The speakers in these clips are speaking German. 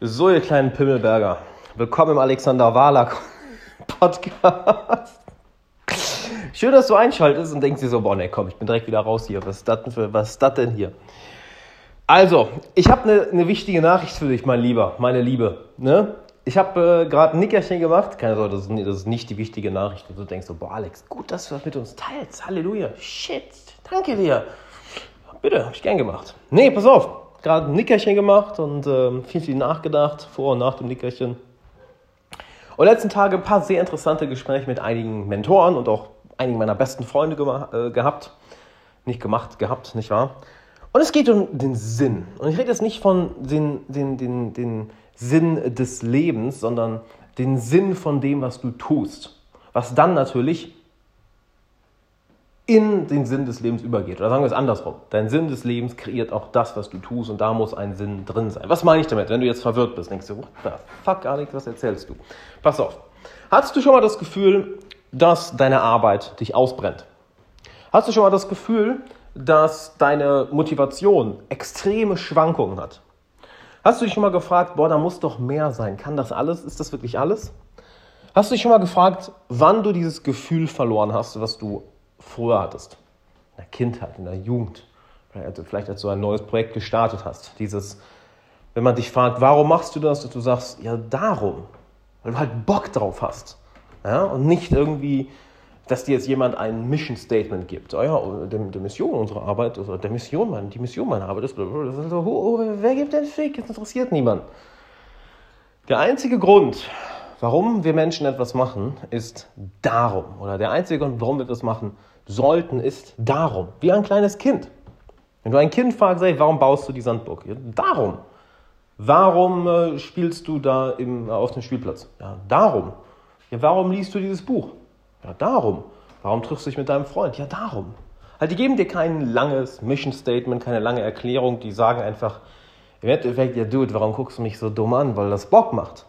So, ihr kleinen Pimmelberger, willkommen im Alexander Wahler Podcast. Schön, dass du einschaltest und denkst dir so, boah, ne, komm, ich bin direkt wieder raus hier. Was ist das denn, hier? Also, ich habe eine ne wichtige Nachricht für dich, mein Lieber, meine Liebe. Ne? Ich habe äh, gerade ein Nickerchen gemacht. Keine Sorge, das ist, das ist nicht die wichtige Nachricht. Und du denkst so, boah, Alex, gut, dass du das mit uns teilst. Halleluja. Shit, danke dir. Bitte, habe ich gern gemacht. Nee, pass auf. Gerade ein Nickerchen gemacht und äh, viel, viel nachgedacht, vor und nach dem Nickerchen. Und letzten Tage ein paar sehr interessante Gespräche mit einigen Mentoren und auch einigen meiner besten Freunde äh, gehabt. Nicht gemacht, gehabt, nicht wahr? Und es geht um den Sinn. Und ich rede jetzt nicht von den, den, den, den Sinn des Lebens, sondern den Sinn von dem, was du tust. Was dann natürlich in den Sinn des Lebens übergeht. Oder sagen wir es andersrum. Dein Sinn des Lebens kreiert auch das, was du tust und da muss ein Sinn drin sein. Was meine ich damit? Wenn du jetzt verwirrt bist, denkst du, what the fuck, Alex, was erzählst du? Pass auf. Hattest du schon mal das Gefühl, dass deine Arbeit dich ausbrennt? Hast du schon mal das Gefühl, dass deine Motivation extreme Schwankungen hat. Hast du dich schon mal gefragt, boah, da muss doch mehr sein. Kann das alles? Ist das wirklich alles? Hast du dich schon mal gefragt, wann du dieses Gefühl verloren hast, was du früher hattest? In der Kindheit, in der Jugend. Vielleicht als du ein neues Projekt gestartet hast. Dieses, wenn man dich fragt, warum machst du das? Und du sagst, ja, darum. Weil du halt Bock drauf hast. Ja? Und nicht irgendwie dass dir jetzt jemand ein Mission Statement gibt. Oh ja, der, der Mission unserer Arbeit, also der Mission, mein, die Mission meiner Arbeit ist, so, oh, wer gibt denn Fick? Das interessiert niemand. Der einzige Grund, warum wir Menschen etwas machen, ist darum. Oder der einzige Grund, warum wir etwas machen sollten, ist darum. Wie ein kleines Kind. Wenn du ein Kind fragst, ey, warum baust du die Sandburg? Ja, darum. Warum äh, spielst du da im, auf dem Spielplatz? Ja, darum. Ja, warum liest du dieses Buch? Ja, darum. Warum triffst du dich mit deinem Freund? Ja, darum. Halt, die geben dir kein langes Mission Statement, keine lange Erklärung, die sagen einfach, im Endeffekt, ja, Dude, warum guckst du mich so dumm an? Weil das Bock macht.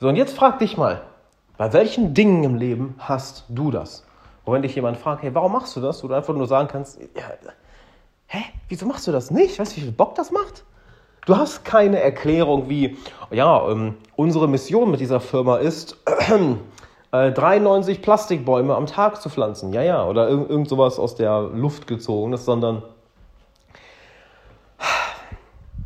So, und jetzt frag dich mal, bei welchen Dingen im Leben hast du das? Wo wenn dich jemand fragt, hey, warum machst du das? Du einfach nur sagen kannst, ja, hä, wieso machst du das nicht? Weißt du, wie viel Bock das macht? Du hast keine Erklärung wie, ja, ähm, unsere Mission mit dieser Firma ist, äh, 93 äh, Plastikbäume am Tag zu pflanzen. Ja, ja, oder irgend, irgend sowas aus der Luft gezogenes, sondern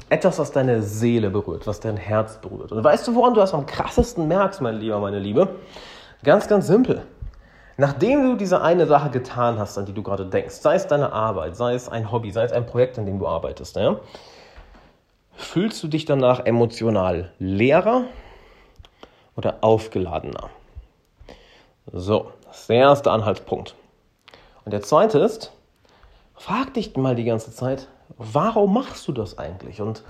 etwas, was deine Seele berührt, was dein Herz berührt. Und weißt du, woran du das am krassesten merkst, mein Lieber, meine Liebe? Ganz, ganz simpel. Nachdem du diese eine Sache getan hast, an die du gerade denkst, sei es deine Arbeit, sei es ein Hobby, sei es ein Projekt, an dem du arbeitest, ja, fühlst du dich danach emotional leerer oder aufgeladener? So, das ist der erste Anhaltspunkt. Und der zweite ist, frag dich mal die ganze Zeit, warum machst du das eigentlich? Und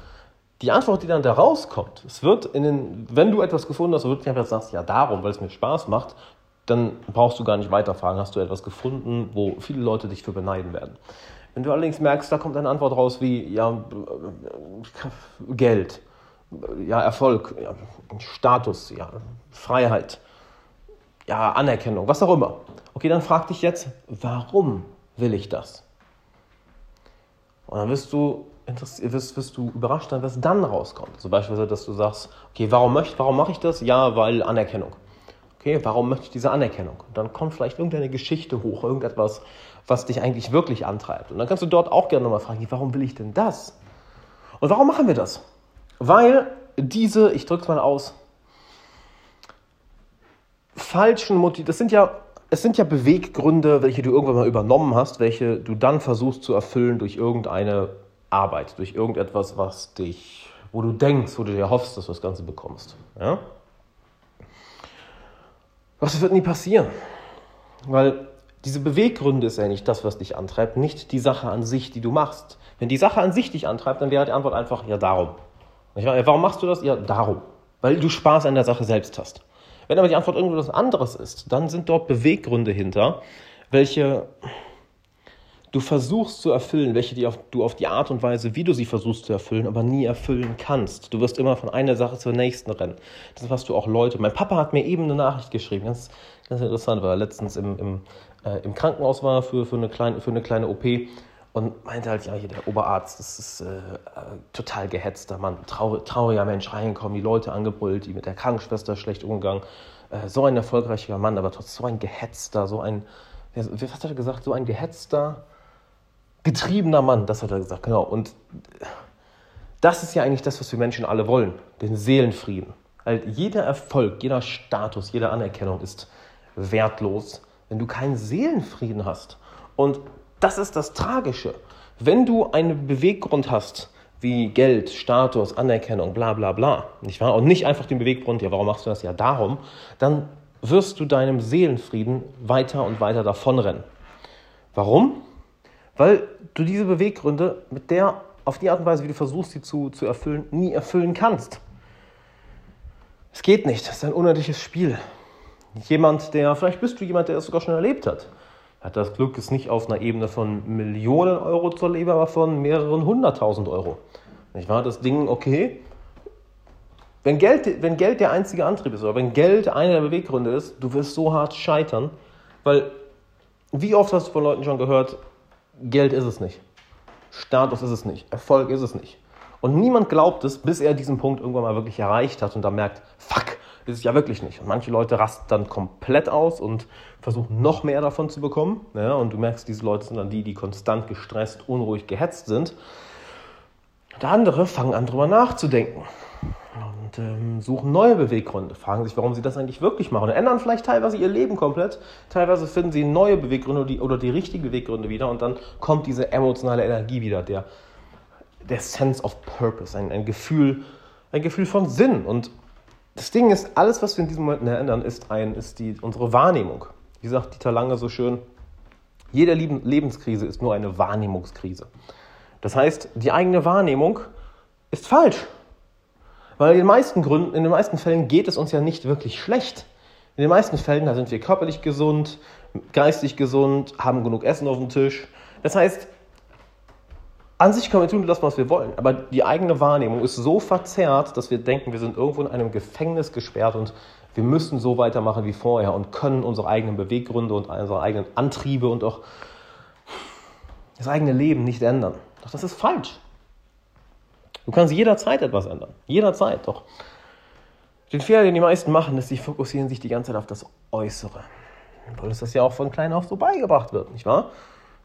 die Antwort, die dann da rauskommt, es wird in den, wenn du etwas gefunden hast, du einfach sagst, ja, darum, weil es mir Spaß macht, dann brauchst du gar nicht weiterfragen, hast du etwas gefunden, wo viele Leute dich für beneiden werden. Wenn du allerdings merkst, da kommt eine Antwort raus wie, ja, Geld, ja, Erfolg, ja, Status, ja, Freiheit, ja, Anerkennung, was auch immer. Okay, dann frag dich jetzt, warum will ich das? Und dann wirst du, wirst, wirst du überrascht sein, was dann rauskommt. Zum Beispiel, dass du sagst, okay, warum, möcht, warum mache ich das? Ja, weil Anerkennung. Okay, warum möchte ich diese Anerkennung? Und dann kommt vielleicht irgendeine Geschichte hoch, irgendetwas, was dich eigentlich wirklich antreibt. Und dann kannst du dort auch gerne nochmal fragen, warum will ich denn das? Und warum machen wir das? Weil diese, ich drücke es mal aus, falschen Motiv, das sind ja, es sind ja Beweggründe, welche du irgendwann mal übernommen hast, welche du dann versuchst zu erfüllen durch irgendeine Arbeit, durch irgendetwas, was dich, wo du denkst, wo du dir hoffst, dass du das Ganze bekommst. Ja? Was wird nie passieren? Weil diese Beweggründe ist ja nicht das, was dich antreibt, nicht die Sache an sich, die du machst. Wenn die Sache an sich dich antreibt, dann wäre die Antwort einfach, ja, darum. Warum machst du das? Ja, darum. Weil du Spaß an der Sache selbst hast. Wenn aber die Antwort irgendwas anderes ist, dann sind dort Beweggründe hinter, welche du versuchst zu erfüllen, welche du auf die Art und Weise, wie du sie versuchst zu erfüllen, aber nie erfüllen kannst. Du wirst immer von einer Sache zur nächsten rennen. Das was du auch Leute. Mein Papa hat mir eben eine Nachricht geschrieben, ganz, ganz interessant, weil er letztens im, im, äh, im Krankenhaus war für, für, eine kleine, für eine kleine OP und meinte halt, ja, hier der Oberarzt, das ist äh, total gehetzter Mann, traurig, trauriger Mensch, reinkommen, die Leute angebrüllt, die mit der Krankenschwester schlecht umgegangen. Äh, so ein erfolgreicher Mann, aber trotzdem so ein gehetzter, so ein, was hat er gesagt, so ein gehetzter, getriebener Mann, das hat er gesagt, genau. Und das ist ja eigentlich das, was wir Menschen alle wollen, den Seelenfrieden. Also jeder Erfolg, jeder Status, jede Anerkennung ist wertlos, wenn du keinen Seelenfrieden hast. Und das ist das Tragische. Wenn du einen Beweggrund hast, wie Geld, Status, Anerkennung, bla bla bla, nicht wahr? Und nicht einfach den Beweggrund, ja, warum machst du das ja darum, dann wirst du deinem Seelenfrieden weiter und weiter davonrennen. Warum? Weil du diese Beweggründe mit der, auf die Art und Weise, wie du versuchst, sie zu, zu erfüllen, nie erfüllen kannst. Es geht nicht, das ist ein unendliches Spiel. Jemand, der, vielleicht bist du jemand, der es sogar schon erlebt hat hat das Glück, es nicht auf einer Ebene von Millionen Euro zu erleben, aber von mehreren hunderttausend Euro. Nicht wahr? Das Ding, okay. Wenn Geld, wenn Geld der einzige Antrieb ist oder wenn Geld einer der Beweggründe ist, du wirst so hart scheitern, weil wie oft hast du von Leuten schon gehört, Geld ist es nicht, Status ist es nicht, Erfolg ist es nicht. Und niemand glaubt es, bis er diesen Punkt irgendwann mal wirklich erreicht hat und dann merkt, fuck, ist es ja wirklich nicht. Und manche Leute rasten dann komplett aus und versuchen noch mehr davon zu bekommen. Ja, und du merkst, diese Leute sind dann die, die konstant gestresst, unruhig, gehetzt sind. Und andere fangen an, darüber nachzudenken und ähm, suchen neue Beweggründe, fragen sich, warum sie das eigentlich wirklich machen und ändern vielleicht teilweise ihr Leben komplett. Teilweise finden sie neue Beweggründe oder die, oder die richtigen Beweggründe wieder und dann kommt diese emotionale Energie wieder, der, der Sense of Purpose, ein, ein, Gefühl, ein Gefühl von Sinn. Und das Ding ist, alles, was wir in diesem Moment ändern, ist, ein, ist die, unsere Wahrnehmung. Wie sagt Dieter Lange so schön, jede Lebenskrise ist nur eine Wahrnehmungskrise. Das heißt, die eigene Wahrnehmung ist falsch. Weil in den meisten Gründen, in den meisten Fällen geht es uns ja nicht wirklich schlecht. In den meisten Fällen, da sind wir körperlich gesund, geistig gesund, haben genug Essen auf dem Tisch. Das heißt, an sich können wir tun das, was wir wollen, aber die eigene Wahrnehmung ist so verzerrt, dass wir denken, wir sind irgendwo in einem Gefängnis gesperrt und wir müssen so weitermachen wie vorher und können unsere eigenen Beweggründe und unsere eigenen Antriebe und auch das eigene Leben nicht ändern. Doch das ist falsch. Du kannst jederzeit etwas ändern. Jederzeit, doch. Den Fehler, den die meisten machen, ist, sie fokussieren sich die ganze Zeit auf das Äußere. Weil uns das ja auch von klein auf so beigebracht wird, nicht wahr?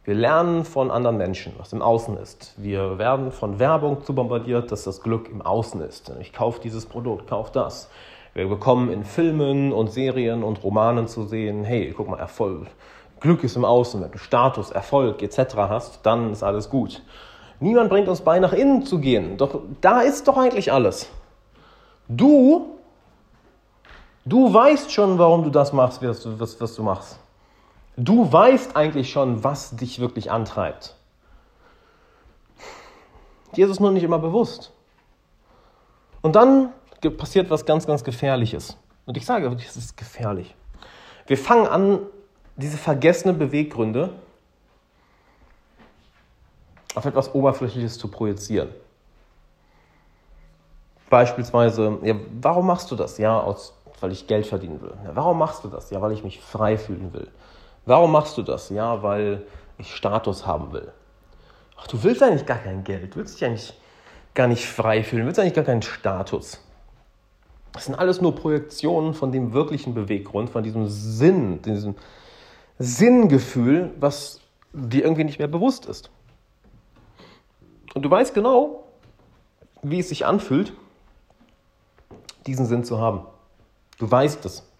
Wir lernen von anderen Menschen, was im Außen ist. Wir werden von Werbung zu bombardiert, dass das Glück im Außen ist. Ich kaufe dieses Produkt, kaufe das. Wir bekommen in Filmen und Serien und Romanen zu sehen, hey, guck mal, Erfolg. Glück ist im Außen. Wenn du Status, Erfolg etc. hast, dann ist alles gut. Niemand bringt uns bei, nach innen zu gehen. Doch da ist doch eigentlich alles. Du, du weißt schon, warum du das machst, was, was, was du machst. Du weißt eigentlich schon, was dich wirklich antreibt. Dir ist es nur nicht immer bewusst. Und dann passiert was ganz, ganz Gefährliches. Und ich sage es ist gefährlich. Wir fangen an, diese vergessenen Beweggründe auf etwas Oberflächliches zu projizieren. Beispielsweise, ja, warum machst du das? Ja, aus, weil ich Geld verdienen will. Ja, warum machst du das? Ja, weil ich mich frei fühlen will. Warum machst du das? Ja, weil ich Status haben will. Ach, du willst eigentlich gar kein Geld, du willst dich eigentlich gar nicht frei fühlen, du willst eigentlich gar keinen Status. Das sind alles nur Projektionen von dem wirklichen Beweggrund, von diesem Sinn, diesem Sinngefühl, was dir irgendwie nicht mehr bewusst ist. Und du weißt genau, wie es sich anfühlt, diesen Sinn zu haben. Du weißt es.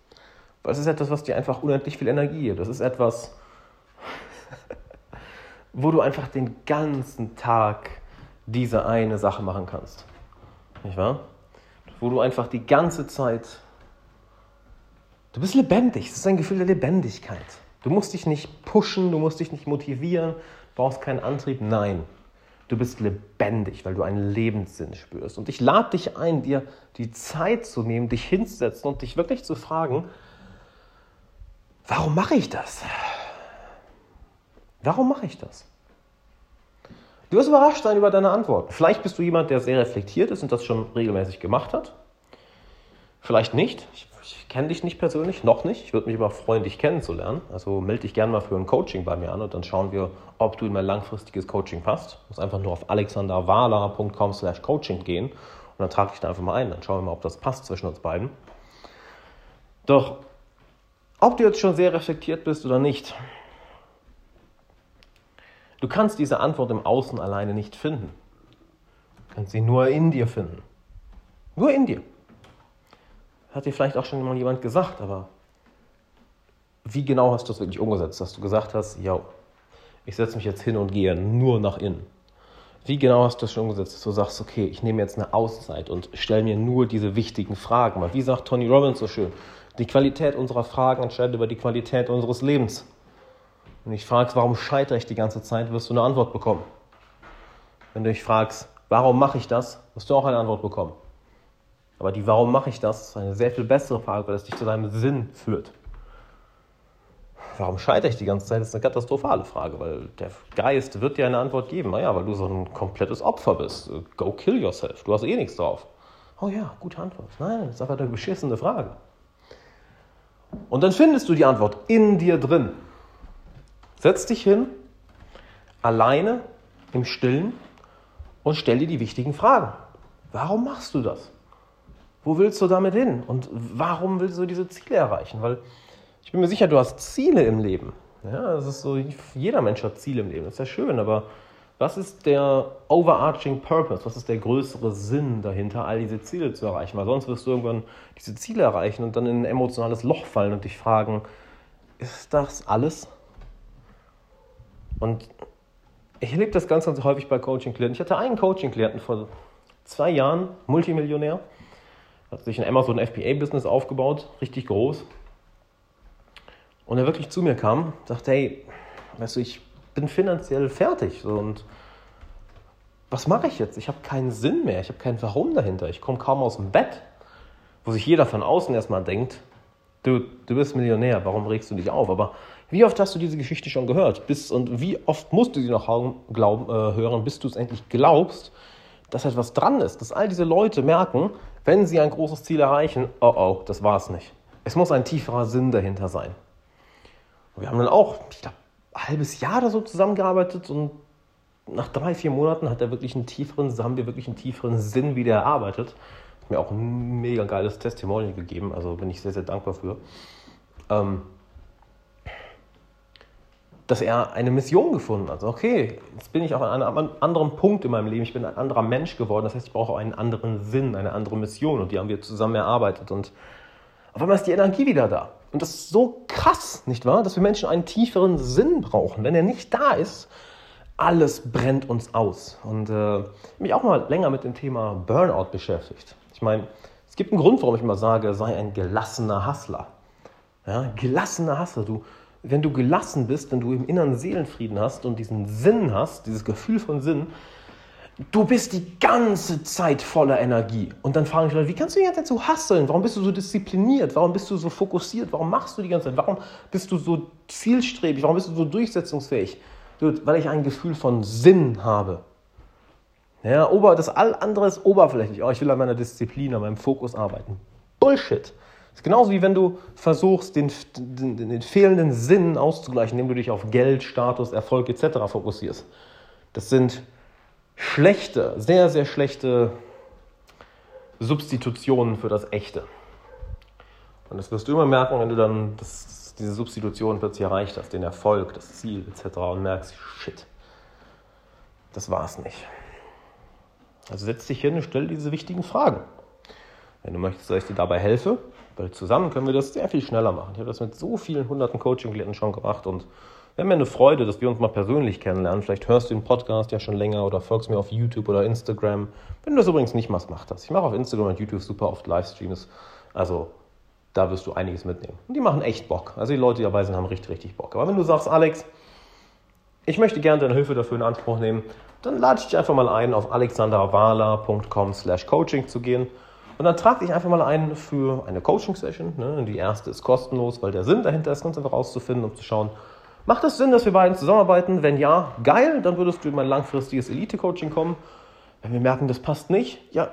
Weil es ist etwas, was dir einfach unendlich viel Energie gibt. Das ist etwas, wo du einfach den ganzen Tag diese eine Sache machen kannst. Nicht wahr? Wo du einfach die ganze Zeit. Du bist lebendig. Es ist ein Gefühl der Lebendigkeit. Du musst dich nicht pushen, du musst dich nicht motivieren, brauchst keinen Antrieb. Nein. Du bist lebendig, weil du einen Lebenssinn spürst. Und ich lade dich ein, dir die Zeit zu nehmen, dich hinzusetzen und dich wirklich zu fragen, warum mache ich das? Warum mache ich das? Du wirst überrascht sein über deine Antworten. Vielleicht bist du jemand, der sehr reflektiert ist und das schon regelmäßig gemacht hat. Vielleicht nicht. Ich ich kenne dich nicht persönlich, noch nicht. Ich würde mich aber freuen, dich kennenzulernen. Also melde dich gerne mal für ein Coaching bei mir an und dann schauen wir, ob du in mein langfristiges Coaching passt. Du musst einfach nur auf alexanderwala.com slash coaching gehen und dann trage ich da einfach mal ein. Dann schauen wir mal, ob das passt zwischen uns beiden. Doch, ob du jetzt schon sehr reflektiert bist oder nicht, du kannst diese Antwort im Außen alleine nicht finden. Du kannst sie nur in dir finden. Nur in dir. Hat dir vielleicht auch schon mal jemand gesagt, aber wie genau hast du es wirklich umgesetzt, dass du gesagt hast, ja, ich setze mich jetzt hin und gehe nur nach innen. Wie genau hast du das schon umgesetzt, dass du sagst, okay, ich nehme jetzt eine Auszeit und stelle mir nur diese wichtigen Fragen. Weil wie sagt Tony Robbins so schön, die Qualität unserer Fragen entscheidet über die Qualität unseres Lebens. Wenn du dich fragst, warum scheitere ich die ganze Zeit, wirst du eine Antwort bekommen. Wenn du dich fragst, warum mache ich das, wirst du auch eine Antwort bekommen. Aber die Warum mache ich das ist eine sehr viel bessere Frage, weil es dich zu deinem Sinn führt. Warum scheitere ich die ganze Zeit? Das ist eine katastrophale Frage, weil der Geist wird dir eine Antwort geben. Naja, weil du so ein komplettes Opfer bist. Go kill yourself. Du hast eh nichts drauf. Oh ja, gute Antwort. Nein, das ist einfach eine beschissene Frage. Und dann findest du die Antwort in dir drin. Setz dich hin, alleine, im Stillen und stell dir die wichtigen Fragen. Warum machst du das? Wo willst du damit hin? Und warum willst du diese Ziele erreichen? Weil ich bin mir sicher, du hast Ziele im Leben. Ja, das ist so, jeder Mensch hat Ziele im Leben. Das ist ja schön, aber was ist der overarching purpose? Was ist der größere Sinn dahinter, all diese Ziele zu erreichen? Weil sonst wirst du irgendwann diese Ziele erreichen und dann in ein emotionales Loch fallen und dich fragen, ist das alles? Und ich erlebe das ganz, ganz häufig bei Coaching-Klienten. Ich hatte einen Coaching-Klienten vor zwei Jahren, Multimillionär, hat sich ein Amazon FBA-Business aufgebaut, richtig groß. Und er wirklich zu mir kam, sagte, hey, weißt du, ich bin finanziell fertig. Und was mache ich jetzt? Ich habe keinen Sinn mehr, ich habe kein Warum dahinter. Ich komme kaum aus dem Bett, wo sich jeder von außen erstmal denkt, du, du bist Millionär, warum regst du dich auf? Aber wie oft hast du diese Geschichte schon gehört? Bis, und wie oft musst du sie noch glauben, äh, hören, bis du es endlich glaubst, dass etwas dran ist, dass all diese Leute merken, wenn sie ein großes Ziel erreichen, oh oh, das war es nicht. Es muss ein tieferer Sinn dahinter sein. Und wir haben dann auch, ich glaube, ein halbes Jahr oder so zusammengearbeitet und nach drei, vier Monaten hat er wirklich einen tieferen, haben wir wirklich einen tieferen Sinn wieder erarbeitet. Hat mir auch ein mega geiles Testimonial gegeben, also bin ich sehr, sehr dankbar für. Ähm, dass er eine Mission gefunden hat. Okay, jetzt bin ich auch an einem anderen Punkt in meinem Leben. Ich bin ein anderer Mensch geworden. Das heißt, ich brauche einen anderen Sinn, eine andere Mission. Und die haben wir zusammen erarbeitet. Und auf einmal ist die Energie wieder da. Und das ist so krass, nicht wahr? Dass wir Menschen einen tieferen Sinn brauchen. Wenn er nicht da ist, alles brennt uns aus. Und äh, mich auch mal länger mit dem Thema Burnout beschäftigt. Ich meine, es gibt einen Grund, warum ich immer sage, sei ein gelassener Hustler. Ja, gelassener Hustler. Du, wenn du gelassen bist, wenn du im inneren Seelenfrieden hast und diesen Sinn hast, dieses Gefühl von Sinn, du bist die ganze Zeit voller Energie. Und dann fragen mich Leute, wie kannst du die ganze Zeit so hasseln? Warum bist du so diszipliniert? Warum bist du so fokussiert? Warum machst du die ganze Zeit? Warum bist du so zielstrebig? Warum bist du so durchsetzungsfähig? Weil ich ein Gefühl von Sinn habe. Ja, das all andere ist oberflächlich. Oh, ich will an meiner Disziplin, an meinem Fokus arbeiten. Bullshit. Ist genauso wie wenn du versuchst, den, den, den fehlenden Sinn auszugleichen, indem du dich auf Geld, Status, Erfolg etc. fokussierst. Das sind schlechte, sehr, sehr schlechte Substitutionen für das Echte. Und das wirst du immer merken, wenn du dann das, diese Substitution plötzlich erreicht hast, den Erfolg, das Ziel etc. und merkst, shit, das war's nicht. Also setz dich hin und stell diese wichtigen Fragen. Wenn du möchtest, dass ich dir dabei helfe, weil zusammen können wir das sehr viel schneller machen. Ich habe das mit so vielen hunderten Coaching-Klienten schon gemacht und haben mir eine Freude, dass wir uns mal persönlich kennenlernen. Vielleicht hörst du den Podcast ja schon länger oder folgst mir auf YouTube oder Instagram. Wenn du das übrigens nicht machst, mach das. Ich mache auf Instagram und YouTube super oft Livestreams. Also da wirst du einiges mitnehmen. Und die machen echt Bock. Also die Leute, die dabei sind, haben richtig, richtig Bock. Aber wenn du sagst, Alex, ich möchte gerne deine Hilfe dafür in Anspruch nehmen, dann lade ich dich einfach mal ein, auf alexanderwala.com slash coaching zu gehen und dann trag dich einfach mal ein für eine Coaching-Session. Ne? Die erste ist kostenlos, weil der Sinn dahinter ist, ganz einfach rauszufinden, um zu schauen, macht es Sinn, dass wir beiden zusammenarbeiten? Wenn ja, geil, dann würdest du in mein langfristiges Elite-Coaching kommen. Wenn wir merken, das passt nicht, ja,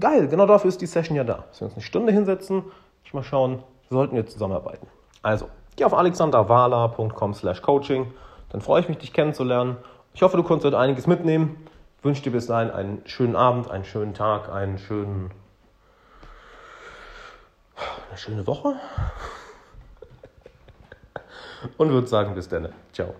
geil, genau dafür ist die Session ja da. Dass wir uns eine Stunde hinsetzen, Ich mal schauen, sollten wir zusammenarbeiten. Also, geh auf alexanderwala.com slash coaching. Dann freue ich mich, dich kennenzulernen. Ich hoffe, du konntest heute einiges mitnehmen. Ich wünsche dir bis dahin einen schönen Abend, einen schönen Tag, einen schönen, eine schöne Woche. Und würde sagen, bis dann. Ciao.